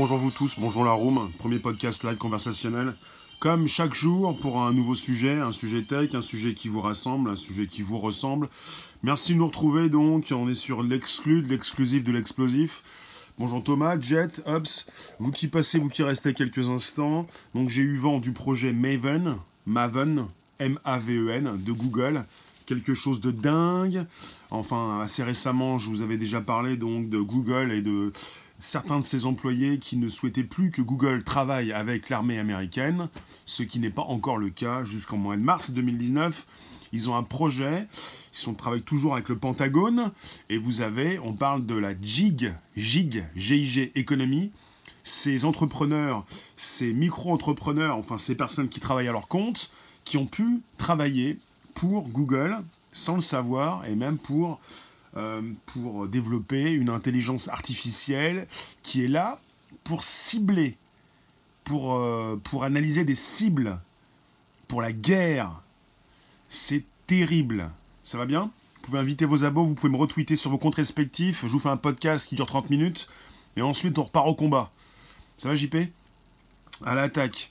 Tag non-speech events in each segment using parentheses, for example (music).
bonjour vous tous, bonjour la room, premier podcast live conversationnel. Comme chaque jour pour un nouveau sujet, un sujet tech, un sujet qui vous rassemble, un sujet qui vous ressemble. Merci de nous retrouver donc, on est sur l'exclu, de l'exclusif, de l'explosif. Bonjour Thomas, Jet, Hubs, vous qui passez, vous qui restez quelques instants. Donc j'ai eu vent du projet Maven, Maven, M-A-V-E-N, de Google. Quelque chose de dingue. Enfin, assez récemment, je vous avais déjà parlé donc de Google et de certains de ses employés qui ne souhaitaient plus que Google travaille avec l'armée américaine, ce qui n'est pas encore le cas jusqu'en mois de mars 2019. Ils ont un projet, ils sont, travaillent toujours avec le Pentagone, et vous avez, on parle de la GIG, GIG, GIG Economy. Ces entrepreneurs, ces micro-entrepreneurs, enfin ces personnes qui travaillent à leur compte, qui ont pu travailler pour Google sans le savoir, et même pour euh, pour développer une intelligence artificielle qui est là pour cibler, pour, euh, pour analyser des cibles, pour la guerre. C'est terrible. Ça va bien? Vous pouvez inviter vos abos, vous pouvez me retweeter sur vos comptes respectifs. Je vous fais un podcast qui dure 30 minutes. Et ensuite, on repart au combat. Ça va, JP À l'attaque.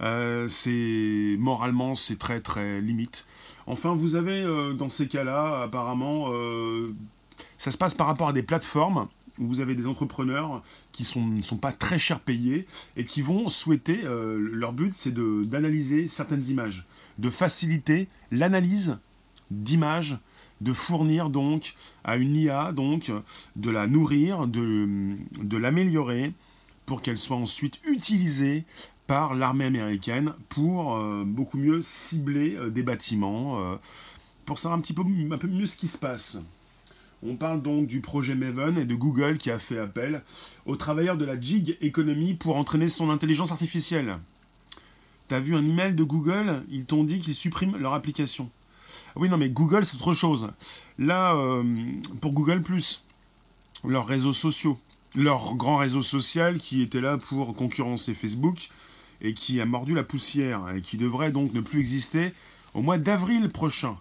Euh, c'est moralement, c'est très très limite. Enfin, vous avez euh, dans ces cas-là, apparemment, euh, ça se passe par rapport à des plateformes où vous avez des entrepreneurs qui ne sont, pas très cher payés et qui vont souhaiter, leur but c'est d'analyser certaines images, de faciliter l'analyse d'images, de fournir donc à une IA, donc de la nourrir, de l'améliorer pour qu'elle soit ensuite utilisée par l'armée américaine pour euh, beaucoup mieux cibler euh, des bâtiments, euh, pour savoir un petit peu, un peu mieux ce qui se passe. On parle donc du projet Maven et de Google qui a fait appel aux travailleurs de la gig economy pour entraîner son intelligence artificielle. T'as vu un email de Google? Ils t'ont dit qu'ils suppriment leur application. Oui, non, mais Google, c'est autre chose. Là, pour Google, leurs réseaux sociaux, leur grand réseau social qui était là pour concurrencer Facebook, et qui a mordu la poussière et qui devrait donc ne plus exister au mois d'avril prochain.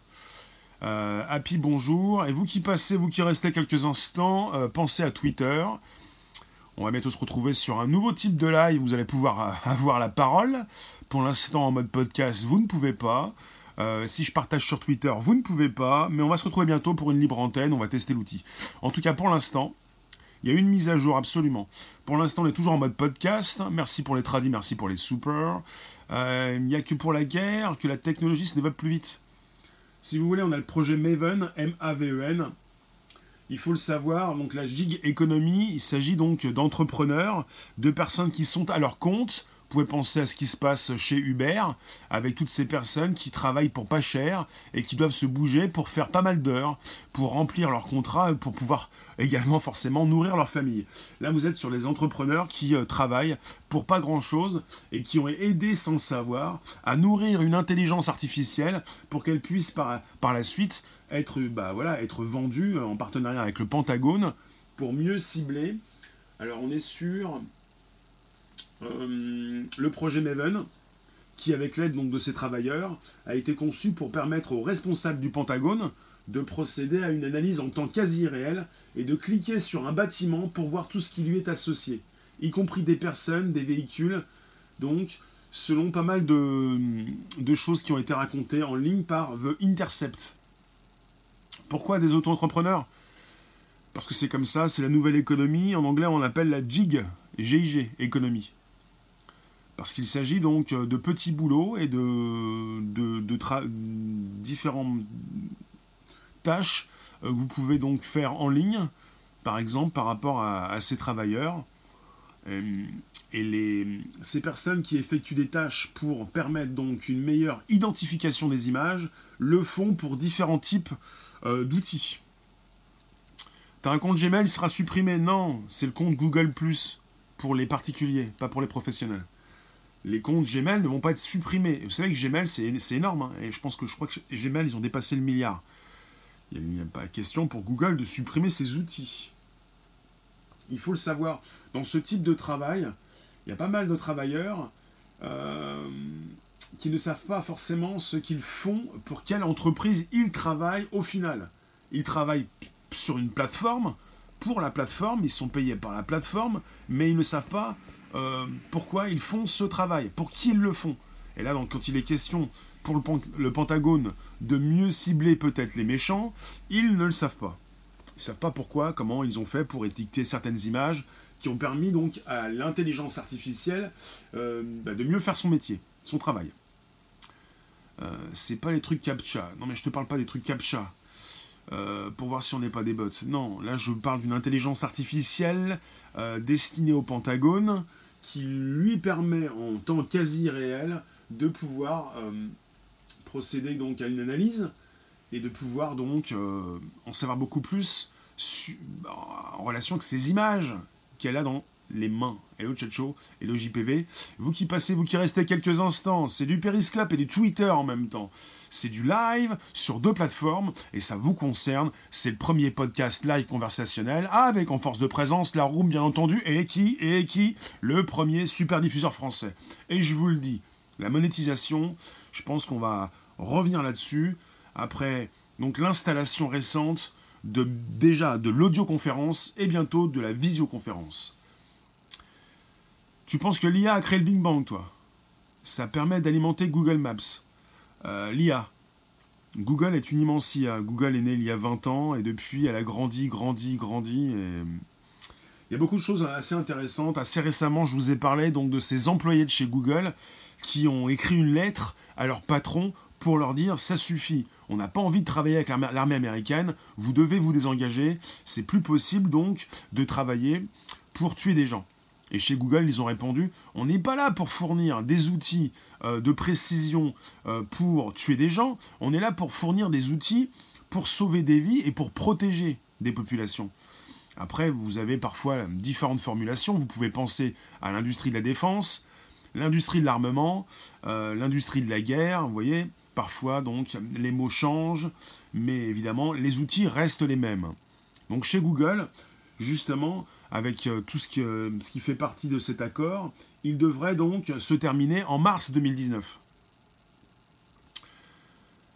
Euh, happy bonjour. Et vous qui passez, vous qui restez quelques instants, euh, pensez à Twitter. On va bientôt se retrouver sur un nouveau type de live. Vous allez pouvoir euh, (laughs) avoir la parole. Pour l'instant, en mode podcast, vous ne pouvez pas. si je partage sur Twitter, vous ne pouvez pas. Mais on va se retrouver bientôt pour une libre antenne. On va tester l'outil. En tout cas, pour l'instant, il y a une mise à jour, absolument. Pour l'instant, on est toujours en mode podcast. Merci pour les tradis, merci pour les super. Euh, il n'y a que pour la guerre que la technologie se développe plus vite. Si vous voulez, on a le projet Maven, M-A-V-E-N. Il faut le savoir, donc la gig economy, il s'agit donc d'entrepreneurs, de personnes qui sont à leur compte, pouvez penser à ce qui se passe chez Uber, avec toutes ces personnes qui travaillent pour pas cher et qui doivent se bouger pour faire pas mal d'heures, pour remplir leur contrat, pour pouvoir également forcément nourrir leur famille. Là, vous êtes sur les entrepreneurs qui euh, travaillent pour pas grand-chose et qui ont aidé sans le savoir à nourrir une intelligence artificielle pour qu'elle puisse par, la suite être, bah, être vendue en partenariat avec le Pentagone pour mieux cibler. Alors, on est sur le projet Maven, qui avec l'aide donc de ces travailleurs a été conçu pour permettre aux responsables du Pentagone de procéder à une analyse en temps quasi réel et de cliquer sur un bâtiment pour voir tout ce qui lui est associé, y compris des personnes, des véhicules, donc selon pas mal de, choses qui ont été racontées en ligne par The Intercept. Pourquoi des auto-entrepreneurs? Parce que c'est comme ça, c'est la nouvelle économie, en anglais on l'appelle la GIG, GIG, économie. Parce qu'il s'agit donc de petits boulots et de, différentes tâches euh, que vous pouvez donc faire en ligne, par exemple par rapport à, ces travailleurs. Euh, et les, ces personnes qui effectuent des tâches pour permettre donc une meilleure identification des images le font pour différents types euh, d'outils. T'as un compte Gmail, il sera supprimé Non, c'est le compte Google ⁇ pour les particuliers, pas pour les professionnels les comptes Gmail ne vont pas être supprimés. Vous savez que Gmail, c'est énorme. Hein, et je pense que je crois que Gmail, ils ont dépassé le milliard. Il n'y a, pas question pour Google de supprimer ces outils. Il faut le savoir. Dans ce type de travail, il y a pas mal de travailleurs euh, qui ne savent pas forcément ce qu'ils font, pour quelle entreprise ils travaillent au final. Ils travaillent sur une plateforme pour la plateforme, ils sont payés par la plateforme, mais ils ne savent pas euh, pourquoi ils font ce travail, pour qui ils le font. Et là, donc, quand il est question pour le, Pentagone de mieux cibler peut-être les méchants, ils ne le savent pas. Ils ne savent pas pourquoi, comment ils ont fait pour étiqueter certaines images qui ont permis donc à l'intelligence artificielle euh, bah, de mieux faire son métier, son travail. Euh, c'est pas les trucs CAPTCHA. Non mais je te parle pas des trucs CAPTCHA. Euh, pour voir si on n'est pas des bots. Non, là je parle d'une intelligence artificielle destinée au Pentagone qui lui permet en temps quasi réel de pouvoir procéder donc à une analyse et de pouvoir donc en savoir beaucoup plus en relation avec ces images qu'elle a dans les mains. Hello Chacho, le JPV. Vous qui passez, vous qui restez quelques instants, c'est du Periscope et du Twitter en même temps. C'est du live sur deux plateformes et ça vous concerne. C'est le premier podcast live conversationnel avec en force de présence la room bien entendu et qui et qui? Le premier super diffuseur français. Et je vous le dis, la monétisation, je pense qu'on va revenir là-dessus après l'installation récente de, déjà de l'audioconférence et bientôt de la visioconférence. Tu penses que l'IA a créé le Big Bang, toi? Ça permet d'alimenter Google Maps. Euh, L'IA. Google est une immense IA. Google est né il y a 20 ans et depuis, elle a grandi, grandi, grandi. Et... Il y a beaucoup de choses assez intéressantes. Assez récemment, je vous ai parlé donc de ces employés de chez Google qui ont écrit une lettre à leur patron pour leur dire ça suffit. On n'a pas envie de travailler avec l'armée américaine, vous devez vous désengager, c'est plus possible donc de travailler pour tuer des gens. Et chez Google, ils ont répondu, on n'est pas là pour fournir des outils euh, de précision euh, pour tuer des gens, on est là pour fournir des outils pour sauver des vies et pour protéger des populations. Après, vous avez parfois différentes formulations. Vous pouvez penser à l'industrie de la défense, l'industrie de l'armement, euh, l'industrie de la guerre. Vous voyez, parfois, donc, les mots changent, mais évidemment, les outils restent les mêmes. Donc, chez Google, justement, avec euh, tout ce qui, euh, ce qui fait partie de cet accord, il devrait donc se terminer en mars 2019.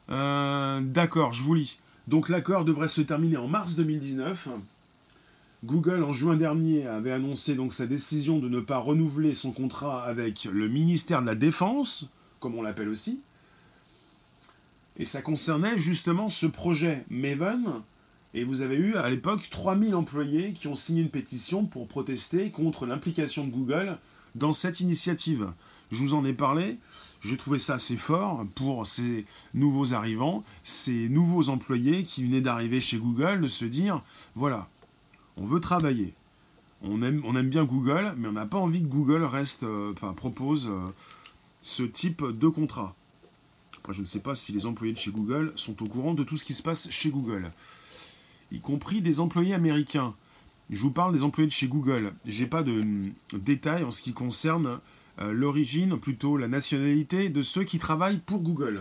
Euh, d'accord, je vous lis. Donc l'accord devrait se terminer en mars 2019. Google, en juin dernier, avait annoncé sa décision de ne pas renouveler son contrat avec le ministère de la Défense, comme on l'appelle aussi. Et ça concernait justement ce projet Maven, et vous avez eu à l'époque 3000 employés qui ont signé une pétition pour protester contre l'implication de Google dans cette initiative. Je vous en ai parlé, j'ai trouvé ça assez fort pour ces nouveaux arrivants, ces nouveaux employés qui venaient d'arriver chez Google, de se dire, voilà, on veut travailler. On aime, on aime bien Google, mais on n'a pas envie que Google reste, euh, enfin, propose euh, ce type de contrat. Après, je ne sais pas si les employés de chez Google sont au courant de tout ce qui se passe chez Google y compris des employés américains. Je vous parle des employés de chez Google. J'ai pas de détails en ce qui concerne euh, l'origine, plutôt la nationalité de ceux qui travaillent pour Google.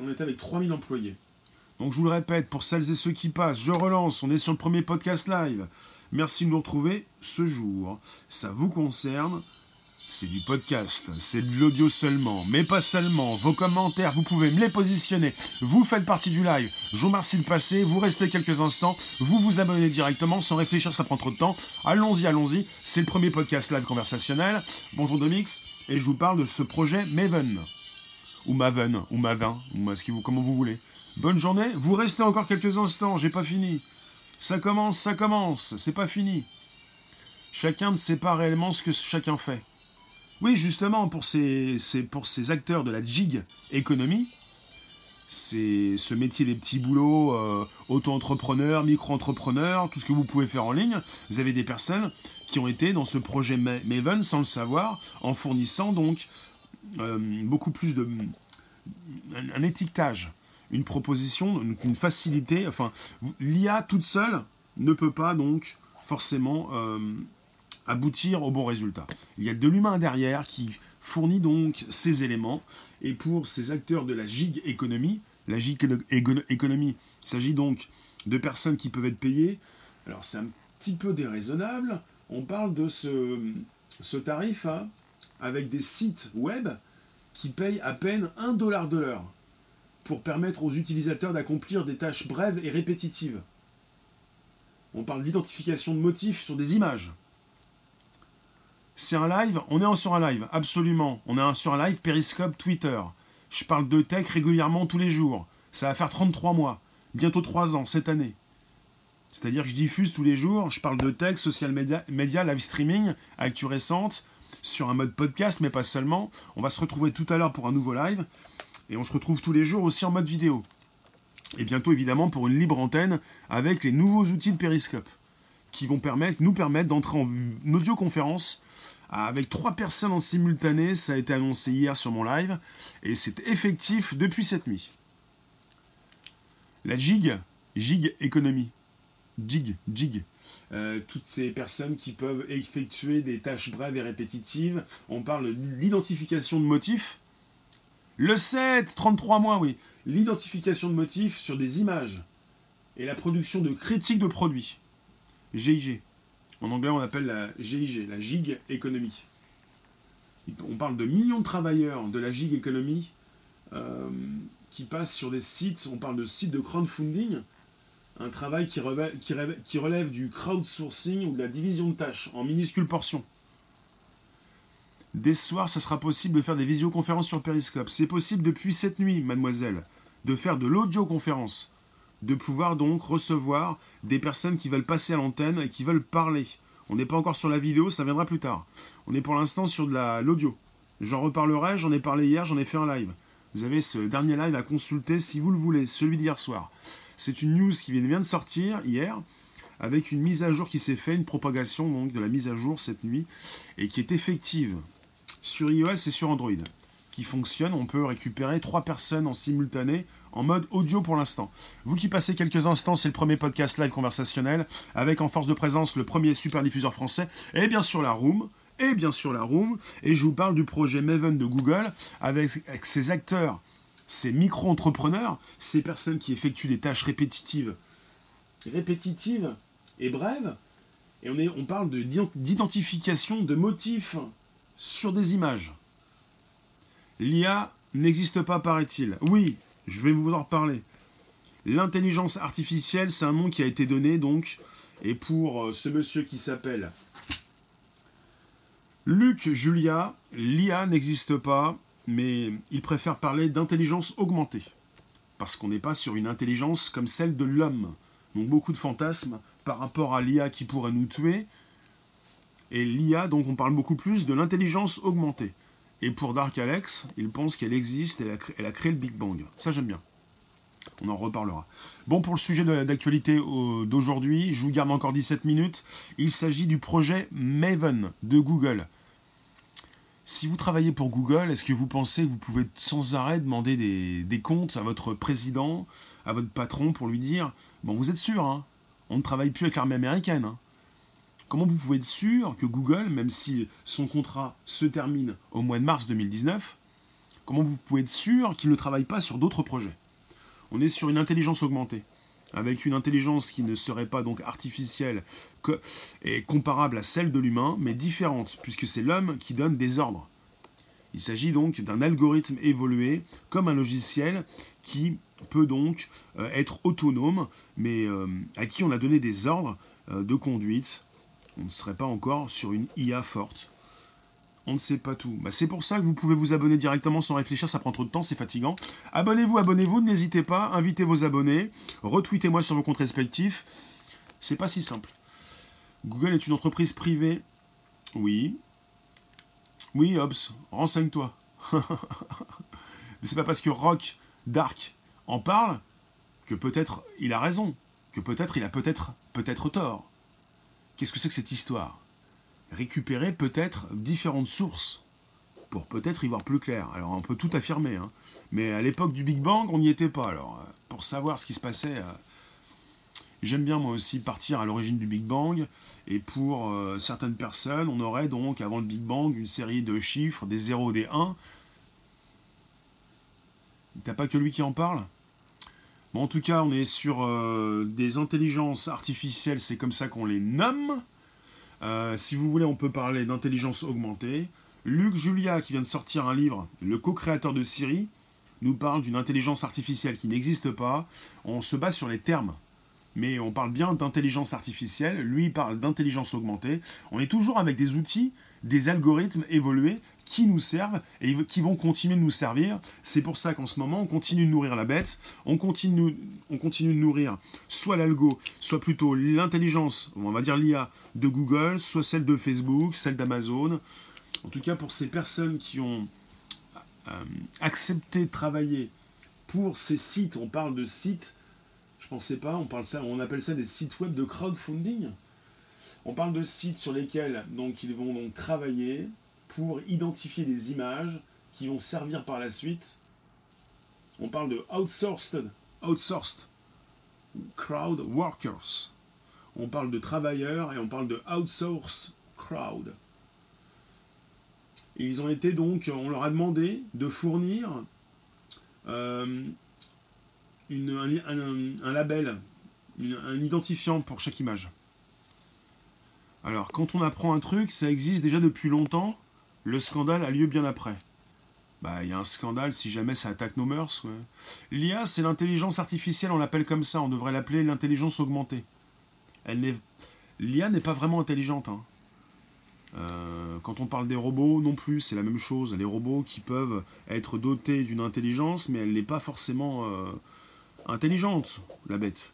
On est avec 3000 employés. Donc je vous le répète, pour celles et ceux qui passent, je relance, on est sur le premier podcast live. Merci de nous retrouver ce jour. Ça vous concerne, c'est du podcast, c'est de l'audio seulement, mais pas seulement. Vos commentaires, vous pouvez me les positionner. Vous faites partie du live. Je vous remercie de passer. Vous restez quelques instants. Vous vous abonnez directement sans réfléchir, ça prend trop de temps. Allons-y, allons-y. C'est le premier podcast live conversationnel. Bonjour Domix. Et je vous parle de ce projet Maven. Ou Maven, ou Mavin, ou ce vous, comment vous voulez. Bonne journée. Vous restez encore quelques instants. J'ai pas fini. Ça commence, ça commence. C'est pas fini. Chacun ne sait pas réellement ce que chacun fait. Oui, justement, pour ces, pour ces acteurs de la gig économie, c'est ce métier des petits boulots, euh, auto-entrepreneurs, micro-entrepreneurs, tout ce que vous pouvez faire en ligne. Vous avez des personnes qui ont été dans ce projet Maven sans le savoir, en fournissant donc euh, beaucoup plus de étiquetage, une proposition, une, facilité. Enfin, l'IA toute seule ne peut pas donc forcément euh, aboutir au bon résultat. Il y a de l'humain derrière qui fournit donc ces éléments. Et pour ces acteurs de la gig économie, la gig économie, il s'agit donc de personnes qui peuvent être payées. Alors c'est un petit peu déraisonnable. On parle de ce, tarif hein, avec des sites web qui payent à peine 1 dollar de l'heure pour permettre aux utilisateurs d'accomplir des tâches brèves et répétitives. On parle d'identification de motifs sur des images. C'est un live, on est sur un live, absolument. On est sur un live Periscope Twitter. Je parle de tech régulièrement tous les jours. Ça va faire 33 mois, bientôt 3 ans cette année. C'est-à-dire que je diffuse tous les jours, je parle de tech, social media, live streaming, actu récente, sur un mode podcast, mais pas seulement. On va se retrouver tout à l'heure pour un nouveau live. Et on se retrouve tous les jours aussi en mode vidéo. Et bientôt évidemment pour une libre antenne avec les nouveaux outils de Periscope qui vont nous permettre d'entrer en audioconférence avec trois personnes en simultané. Ça a été annoncé hier sur mon live et c'est effectif depuis cette nuit. La gig, gig économie. Jig, jig. Euh, toutes ces personnes qui peuvent effectuer des tâches brèves et répétitives. On parle d'identification de motifs. Le 7, 33 mois, oui. L'identification de motifs sur des images et la production de critiques de produits. GIG. En anglais, on appelle la GIG, la gig economy. On parle de millions de travailleurs de la gig economy euh, qui passent sur des sites. On parle de sites de crowdfunding un travail qui relève, du crowdsourcing ou de la division de tâches en minuscules portions. Dès ce soir, ce sera possible de faire des visioconférences sur Periscope. C'est possible depuis cette nuit, mademoiselle, de faire de l'audioconférence, de pouvoir donc recevoir des personnes qui veulent passer à l'antenne et qui veulent parler. On n'est pas encore sur la vidéo, ça viendra plus tard. On est pour l'instant sur de l'audio. J'en reparlerai, j'en ai parlé hier, j'en ai fait un live. Vous avez ce dernier live à consulter si vous le voulez, celui d'hier soir. C'est une news qui vient de sortir hier, avec une mise à jour qui s'est faite, une propagation donc de la mise à jour cette nuit, et qui est effective sur iOS et sur Android, qui fonctionne. On peut récupérer trois personnes en simultané en mode audio pour l'instant. Vous qui passez quelques instants, c'est le premier podcast live conversationnel, avec en force de présence le premier super diffuseur français, et bien sûr la Room, et bien sûr la Room, et je vous parle du projet Maven de Google, avec ses acteurs ces micro-entrepreneurs, ces personnes qui effectuent des tâches répétitives, répétitives et brèves, et on, parle d'identification de, motifs sur des images. L'IA n'existe pas, paraît-il. Oui, je vais vous en reparler. L'intelligence artificielle, c'est un nom qui a été donné, donc, et pour euh, ce monsieur qui s'appelle Luc Julia, l'IA n'existe pas, mais il préfère parler d'intelligence augmentée, parce qu'on n'est pas sur une intelligence comme celle de l'homme. Donc beaucoup de fantasmes par rapport à l'IA qui pourrait nous tuer, et l'IA, donc on parle beaucoup plus de l'intelligence augmentée. Et pour Dark Alex, il pense qu'elle existe, elle a, a créé le Big Bang. Ça j'aime bien. On en reparlera. Bon, pour le sujet d'actualité euh, d'aujourd'hui, je vous garde encore 17 minutes. Il s'agit du projet Maven de Google. Si vous travaillez pour Google, est-ce que vous pensez que vous pouvez sans arrêt demander des, comptes à votre président, à votre patron pour lui dire Bon, vous êtes sûr, hein, on ne travaille plus avec l'armée américaine. Hein. Comment vous pouvez être sûr que Google, même si son contrat se termine au mois de mars 2019, comment vous pouvez être sûr qu'il ne travaille pas sur d'autres projets? On est sur une intelligence augmentée avec une intelligence qui ne serait pas donc artificielle et comparable à celle de l'humain, mais différente, puisque c'est l'homme qui donne des ordres. Il s'agit donc d'un algorithme évolué comme un logiciel qui peut donc euh, être autonome, mais euh, à qui on a donné des ordres euh, de conduite. On ne serait pas encore sur une IA forte on ne sait pas tout. Bah, c'est pour ça que vous pouvez vous abonner directement sans réfléchir, ça prend trop de temps, c'est fatigant. Abonnez-vous, abonnez-vous, n'hésitez pas, invitez vos abonnés, retweetez-moi sur vos comptes respectifs. C'est pas si simple. Google est une entreprise privée. Oui. Oui, Hobbs, renseigne-toi. (laughs) Mais c'est pas parce que Rock Dark en parle que peut-être il a raison, que peut-être il a peut-être peut-être tort. Qu'est-ce que c'est que cette histoire? Récupérer peut-être différentes sources pour peut-être y voir plus clair. Alors on peut tout affirmer, hein. mais à l'époque du Big Bang, on n'y était pas. Alors euh, pour savoir ce qui se passait, euh, j'aime bien moi aussi partir à l'origine du Big Bang. Et pour euh, certaines personnes, on aurait donc avant le Big Bang une série de chiffres, des 0, des 1. T'as pas que lui qui en parle? En tout cas, on est sur des intelligences artificielles, c'est comme ça qu'on les nomme. Euh, si vous voulez, on peut parler d'intelligence augmentée. Luc Julia, qui vient de sortir un livre, le co-créateur de Siri, nous parle d'une intelligence artificielle qui n'existe pas. On se base sur les termes. mais on parle bien d'intelligence artificielle, lui parle d'intelligence augmentée. On est toujours avec des outils, des algorithmes évolués qui nous servent et qui vont continuer de nous servir. C'est pour ça qu'en ce moment, on continue de nourrir la bête, on continue, on continue de nourrir soit l'algo, soit plutôt l'intelligence, on va dire l'IA de Google, soit celle de Facebook, celle d'Amazon. En tout cas, pour ces personnes qui ont euh, accepté de travailler pour ces sites, on parle de sites, je pensais pas, on, parle ça, on appelle ça des sites web de crowdfunding. On parle de sites sur lesquels donc, ils vont donc travailler pour identifier des images qui vont servir par la suite. On parle de outsourced, outsourced crowd workers. On parle de travailleurs et on parle de outsourced crowd. ils ont été donc, on leur a demandé de fournir euh, un, label, un identifiant pour chaque image. Alors, quand on apprend un truc, ça existe déjà depuis longtemps, le scandale a lieu bien après. Bah, il y a un scandale si jamais ça attaque nos mœurs. L'IA, c'est l'intelligence artificielle, on l'appelle comme ça, on devrait l'appeler l'intelligence augmentée. L'IA n'est pas vraiment intelligente. Hein. Euh, quand on parle des robots, non plus, c'est la même chose. Les robots qui peuvent être dotés d'une intelligence, mais elle n'est pas forcément euh, intelligente, la bête.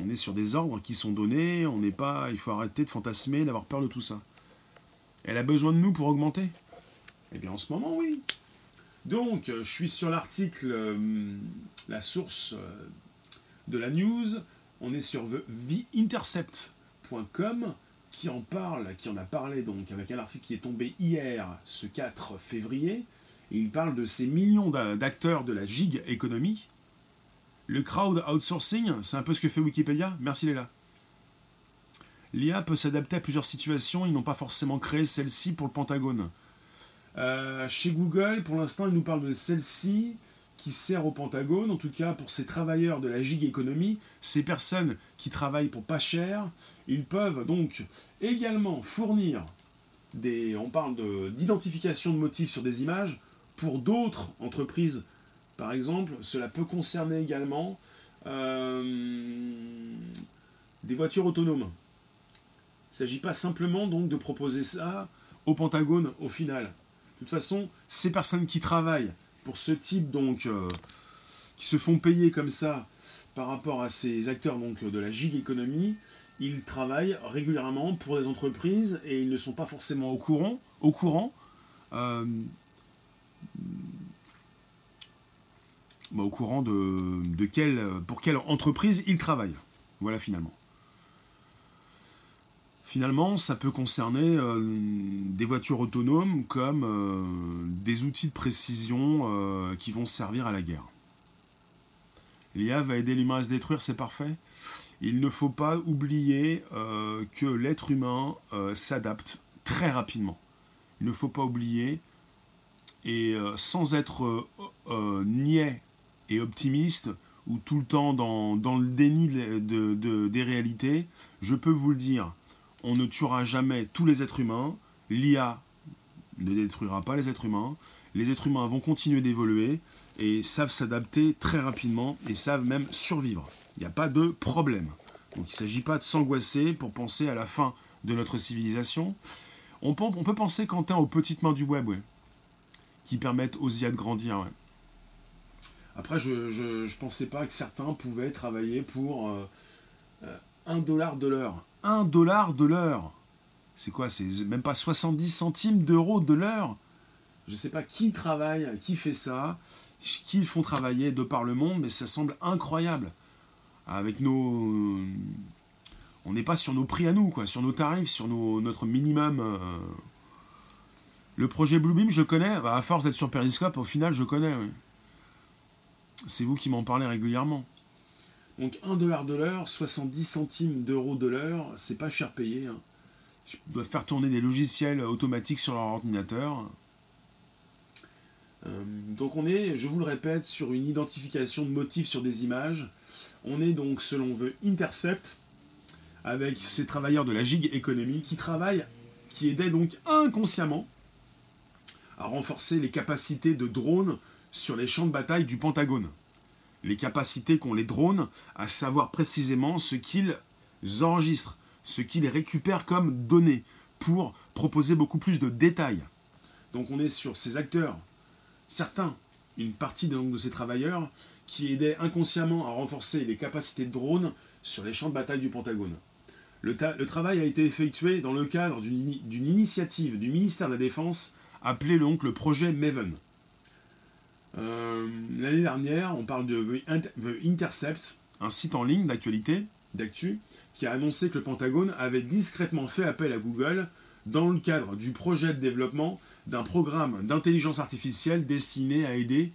On est sur des ordres qui sont donnés, on n'est pas. Il faut arrêter de fantasmer, d'avoir peur de tout ça. Elle a besoin de nous pour augmenter Eh bien, en ce moment, oui. Donc, euh, je suis sur l'article, euh, la source euh, de la news. On est sur theintercept.com qui en parle, qui en a parlé donc avec un article qui est tombé hier, ce 4 février. Et il parle de ces millions d'acteurs de la gig économie. Le crowd outsourcing, c'est un peu ce que fait Wikipédia. Merci Léla. L'IA peut s'adapter à plusieurs situations, ils n'ont pas forcément créé celle-ci pour le Pentagone. Euh, chez Google, pour l'instant, ils nous parlent de celle-ci qui sert au Pentagone, en tout cas pour ces travailleurs de la gig économie, ces personnes qui travaillent pour pas cher, ils peuvent donc également fournir des, on parle d'identification de, motifs sur des images pour d'autres entreprises. Par exemple, cela peut concerner également euh, des voitures autonomes. Il ne s'agit pas simplement donc de proposer ça au Pentagone au final. De toute façon, ces personnes qui travaillent pour ce type donc euh, qui se font payer comme ça par rapport à ces acteurs donc de la gig économie, ils travaillent régulièrement pour des entreprises et ils ne sont pas forcément au courant, euh, bah, de, de quelle, pour quelle entreprise ils travaillent. Voilà finalement. Finalement, ça peut concerner euh, des voitures autonomes comme euh, des outils de précision euh, qui vont servir à la guerre. L'IA va aider l'humain à se détruire, c'est parfait. Il ne faut pas oublier que l'être humain s'adapte très rapidement. Il ne faut pas oublier, et sans être niais et optimiste, ou tout le temps dans, le déni des réalités, je peux vous le dire, on ne tuera jamais tous les êtres humains, l'IA ne détruira pas les êtres humains, les êtres humains vont continuer d'évoluer et savent s'adapter très rapidement et savent même survivre. Il n'y a pas de problème. Donc il ne s'agit pas de s'angoisser pour penser à la fin de notre civilisation. On peut, penser, Quentin, aux petites mains du web, qui permettent aux IA de grandir. Après, je ne pensais pas que certains pouvaient travailler pour euh, euh, un dollar de l'heure. 1 dollar de l'heure. C'est quoi C'est même pas 70 centimes d'euros de l'heure? Je ne sais pas qui travaille, qui fait ça, qui font travailler de par le monde, mais ça semble incroyable. Avec nos. On n'est pas sur nos prix à nous, quoi, sur nos tarifs, sur notre minimum. Euh. Le projet Bluebeam, je connais, bah, à force d'être sur Periscope, au final, je connais. C'est vous qui m'en parlez régulièrement. Donc 1 dollar de l'heure, 70 centimes d'euros de l'heure, c'est pas cher payé. Hein. Je dois faire tourner des logiciels automatiques sur leur ordinateur. Euh, donc on est, je vous le répète, sur une identification de motifs sur des images. On est donc, selon veut, Intercept, avec ces travailleurs de la gig économie qui travaillent, qui aidaient donc inconsciemment à renforcer les capacités de drones sur les champs de bataille du Pentagone. Les capacités qu'ont les drones à savoir précisément ce qu'ils enregistrent, ce qu'ils récupèrent comme données pour proposer beaucoup plus de détails. Donc on est sur ces acteurs, certains, une partie de ces travailleurs, qui aidaient inconsciemment à renforcer les capacités de drones sur les champs de bataille du Pentagone. Le, travail a été effectué dans le cadre d'une initiative du ministère de la Défense appelée donc le projet Maven. Euh, l'année dernière, on parle de The Intercept, un site en ligne d'actualité, d'actu, qui a annoncé que le Pentagone avait discrètement fait appel à Google dans le cadre du projet de développement d'un programme d'intelligence artificielle destiné à aider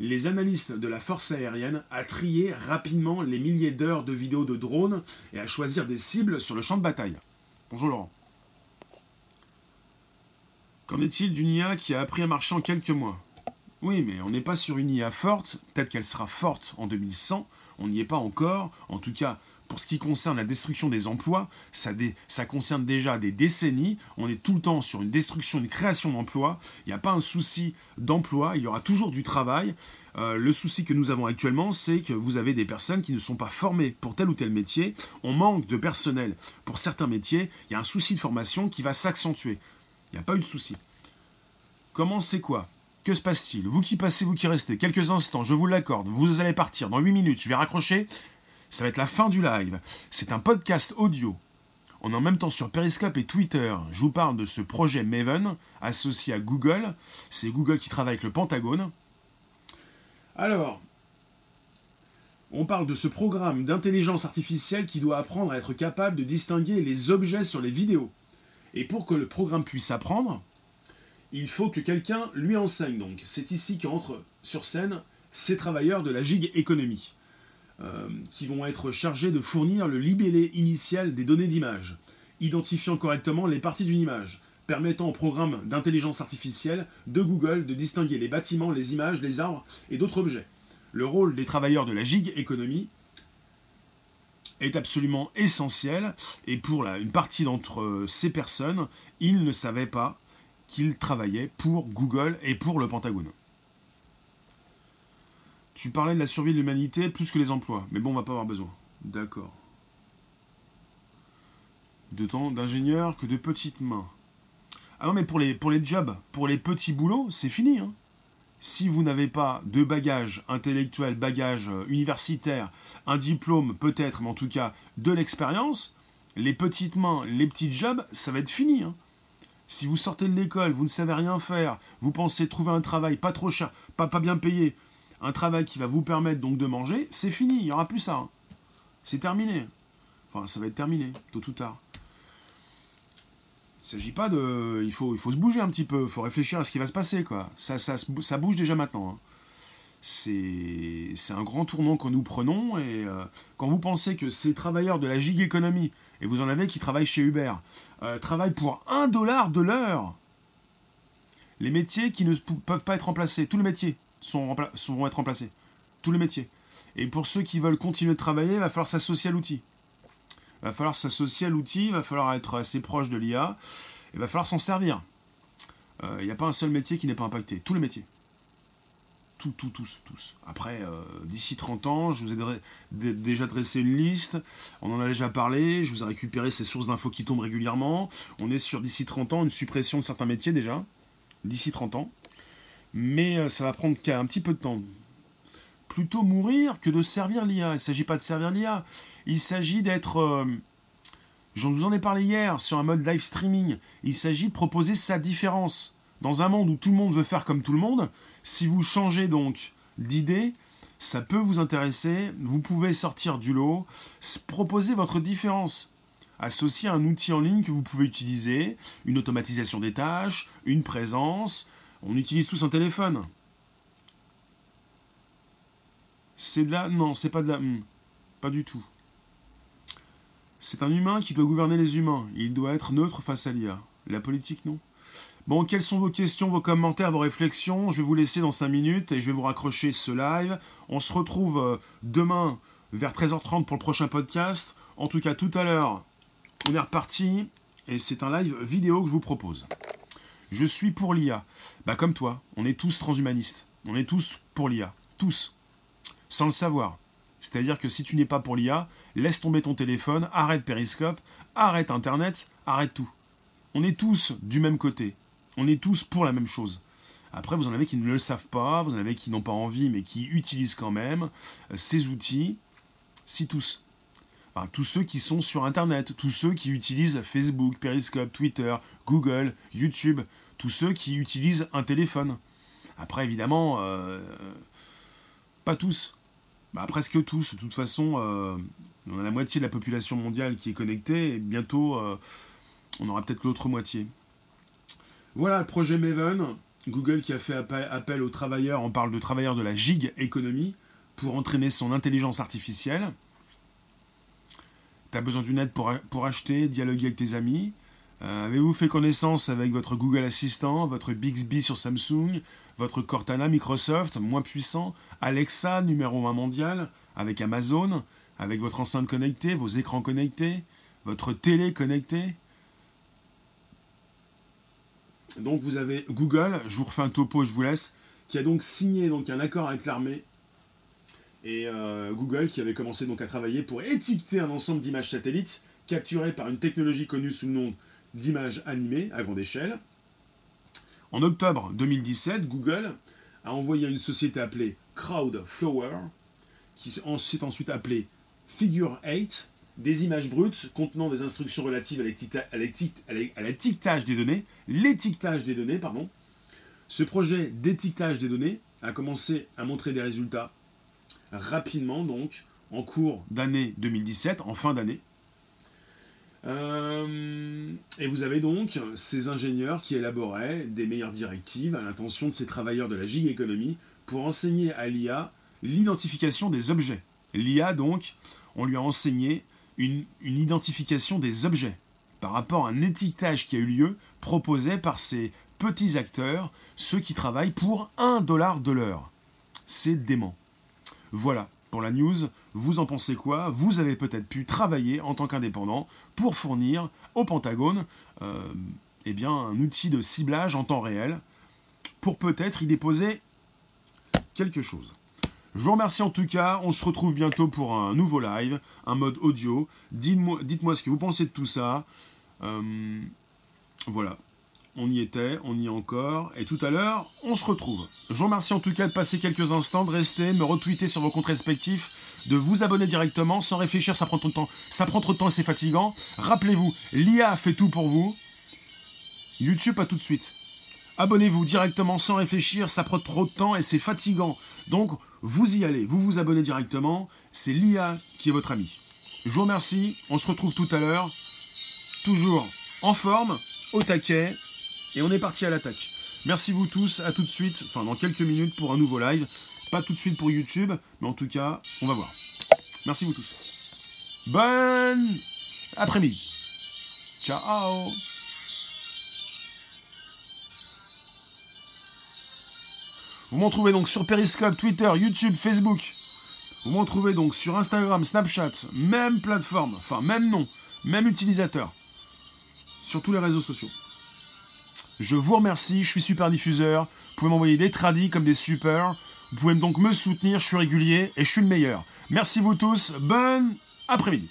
les analystes de la force aérienne à trier rapidement les milliers d'heures de vidéos de drones et à choisir des cibles sur le champ de bataille. Bonjour Laurent. Qu'en est-il d'une IA qui a appris à marcher en quelques mois? Oui, mais on n'est pas sur une IA forte, peut-être qu'elle sera forte en 2100, on n'y est pas encore, en tout cas pour ce qui concerne la destruction des emplois, ça, concerne déjà des décennies. On est tout le temps sur une destruction, une création d'emplois. Il n'y a pas un souci d'emploi, il y aura toujours du travail. Euh, le souci que nous avons actuellement, c'est que vous avez des personnes qui ne sont pas formées pour tel ou tel métier. On manque de personnel pour certains métiers. Il y a un souci de formation qui va s'accentuer. Il n'y a pas eu de souci. Comment c'est quoi? Que se passe-t-il? Vous qui passez, vous qui restez, quelques instants, je vous l'accorde, vous allez partir dans 8 minutes, je vais raccrocher, ça va être la fin du live. C'est un podcast audio. On est en même temps sur Periscope et Twitter. Je vous parle de ce projet Maven associé à Google. C'est Google qui travaille avec le Pentagone. Alors, on parle de ce programme d'intelligence artificielle qui doit apprendre à être capable de distinguer les objets sur les vidéos. Et pour que le programme puisse apprendre, il faut que quelqu'un lui enseigne. Donc, c'est ici qu'entrent sur scène ces travailleurs de la gig économie. Euh, qui vont être chargés de fournir le libellé initial des données d'image, identifiant correctement les parties d'une image, permettant au programme d'intelligence artificielle de Google de distinguer les bâtiments, les images, les arbres et d'autres objets. Le rôle des travailleurs de la gig économie est absolument essentiel et pour une partie d'entre ces personnes, ils ne savaient pas qu'ils travaillaient pour Google et pour le Pentagone. Tu parlais de la survie de l'humanité plus que les emplois. Mais bon, on va pas avoir besoin. D'accord. De temps d'ingénieur que de petites mains. Ah non, mais pour les, pour les jobs, pour les petits boulots, c'est fini. Hein. Si vous n'avez pas de bagages intellectuels, bagages euh, universitaires, un diplôme peut-être, mais en tout cas de l'expérience, les petites mains, les petits jobs, ça va être fini. Hein. Si vous sortez de l'école, vous ne savez rien faire, vous pensez trouver un travail pas trop cher, pas, pas bien payé, un travail qui va vous permettre donc de manger, c'est fini, il n'y aura plus ça. Hein. C'est terminé. Enfin, ça va être terminé, tôt ou tard. Il ne s'agit pas de... Il faut, il faut se bouger un petit peu, il faut réfléchir à ce qui va se passer, quoi. Ça, ça, ça bouge déjà maintenant. Hein. C'est un grand tournant que nous prenons, et euh, quand vous pensez que ces travailleurs de la gig économie, et vous en avez qui travaillent chez Uber, euh, travaillent pour un dollar de l'heure, les métiers qui ne peuvent pas être remplacés, tous les métiers, sont, vont être remplacés. Tous les métiers. Et pour ceux qui veulent continuer de travailler, il va falloir s'associer à l'outil. Il va falloir s'associer à l'outil, il va falloir être assez proche de l'IA, il va falloir s'en servir. Il euh, n'y a pas un seul métier qui n'est pas impacté. Tous les métiers. Tous, tous, tous, tous. Après, euh, d'ici 30 ans, je vous ai déjà dressé une liste, on en a déjà parlé, je vous ai récupéré ces sources d'infos qui tombent régulièrement. On est sur, d'ici 30 ans, une suppression de certains métiers déjà. D'ici 30 ans mais euh, ça va prendre un petit peu de temps. Plutôt mourir que de servir l'IA. Il ne s'agit pas de servir l'IA. Il s'agit d'être... Euh, je vous en ai parlé hier sur un mode live streaming. Il s'agit de proposer sa différence. Dans un monde où tout le monde veut faire comme tout le monde, si vous changez donc d'idée, ça peut vous intéresser. Vous pouvez sortir du lot, proposer votre différence. Associer un outil en ligne que vous pouvez utiliser, une automatisation des tâches, une présence, on utilise tous un téléphone. C'est de la... Non, c'est pas de la... Hmm. Pas du tout. C'est un humain qui doit gouverner les humains. Il doit être neutre face à l'IA. La politique, non. Bon, quelles sont vos questions, vos commentaires, vos réflexions? Je vais vous laisser dans 5 minutes et je vais vous raccrocher ce live. On se retrouve euh, demain vers 13h30 pour le prochain podcast. En tout cas, tout à l'heure, on est reparti et c'est un live vidéo que je vous propose. Je suis pour l'IA. Bah comme toi, on est tous transhumanistes. On est tous pour l'IA. Tous. sans le savoir. C'est-à-dire que si tu n'es pas pour l'IA, laisse tomber ton téléphone, arrête Periscope, arrête Internet, arrête tout. On est tous du même côté. On est tous pour la même chose. Après, vous en avez qui ne le savent pas, vous en avez qui n'ont pas envie, mais qui utilisent quand même euh, ces outils. Si tous. tous ceux qui sont sur Internet, tous ceux qui utilisent Facebook, Periscope, Twitter, Google, YouTube, tous ceux qui utilisent un téléphone. Après, évidemment, euh, pas tous. Bah, presque tous. De toute façon, euh, on a la moitié de la population mondiale qui est connectée, et bientôt, on aura peut-être l'autre moitié. Voilà le projet Maven. Google qui a fait appel, aux travailleurs, on parle de travailleurs de la gig économie, pour entraîner son intelligence artificielle. Tu as besoin d'une aide pour, pour, acheter, dialoguer avec tes amis. Euh, avez-vous fait connaissance avec votre Google Assistant, votre Bixby sur Samsung, votre Cortana Microsoft, moins puissant, Alexa, numéro 1 mondial, avec Amazon, avec votre enceinte connectée, vos écrans connectés, votre télé connectée? Donc vous avez Google, je vous refais un topo, je vous laisse, qui a donc signé donc un accord avec l'armée et euh, Google qui avait commencé donc à travailler pour étiqueter un ensemble d'images satellites capturées par une technologie connue sous le nom d'images animées à grande échelle. En octobre 2017, Google a envoyé une société appelée Crowdflower, qui s'est ensuite appelée Figure 8, des images brutes contenant des instructions relatives à l'étiquetage des données, l'étiquetage des données, pardon. Ce projet d'étiquetage des données a commencé à montrer des résultats rapidement, donc, en cours d'année 2017, en fin d'année. Euh, et vous avez donc ces ingénieurs qui élaboraient des meilleures directives à l'intention de ces travailleurs de la gig économie pour enseigner à l'IA l'identification des objets. L'IA, donc, on lui a enseigné une, identification des objets par rapport à un étiquetage qui a eu lieu proposé par ces petits acteurs, ceux qui travaillent pour un dollar de l'heure. C'est dément. Voilà, pour la news, vous en pensez quoi? Vous avez peut-être pu travailler en tant qu'indépendant pour fournir au Pentagone euh, eh bien, un outil de ciblage en temps réel pour peut-être y déposer quelque chose. Je vous remercie en tout cas. On se retrouve bientôt pour un nouveau live, un mode audio. Dites-moi ce que vous pensez de tout ça. Euh, voilà. On y était, on y est encore. Et tout à l'heure, on se retrouve. Je vous remercie en tout cas de passer quelques instants, de rester, me retweeter sur vos comptes respectifs, de vous abonner directement sans réfléchir. Ça prend trop de temps. Ça prend trop de temps et c'est fatigant. Rappelez-vous, l'IA fait tout pour vous. YouTube, pas tout de suite. Abonnez-vous directement sans réfléchir, ça prend trop de temps et c'est fatigant. Donc, vous y allez, vous vous abonnez directement, c'est l'IA qui est votre ami. Je vous remercie, on se retrouve tout à l'heure, toujours en forme, au taquet, et on est parti à l'attaque. Merci vous tous, à tout de suite, enfin dans quelques minutes pour un nouveau live. Pas tout de suite pour YouTube, mais en tout cas, on va voir. Merci vous tous. Bonne après-midi. Ciao Vous m'en trouvez donc sur Periscope, Twitter, YouTube, Facebook. Vous m'en trouvez donc sur Instagram, Snapchat, même plateforme, enfin même nom, même utilisateur. Sur tous les réseaux sociaux. Je vous remercie, je suis super diffuseur. Vous pouvez m'envoyer des tradis comme des super. Vous pouvez donc me soutenir, je suis régulier et je suis le meilleur. Merci vous tous, bonne après-midi.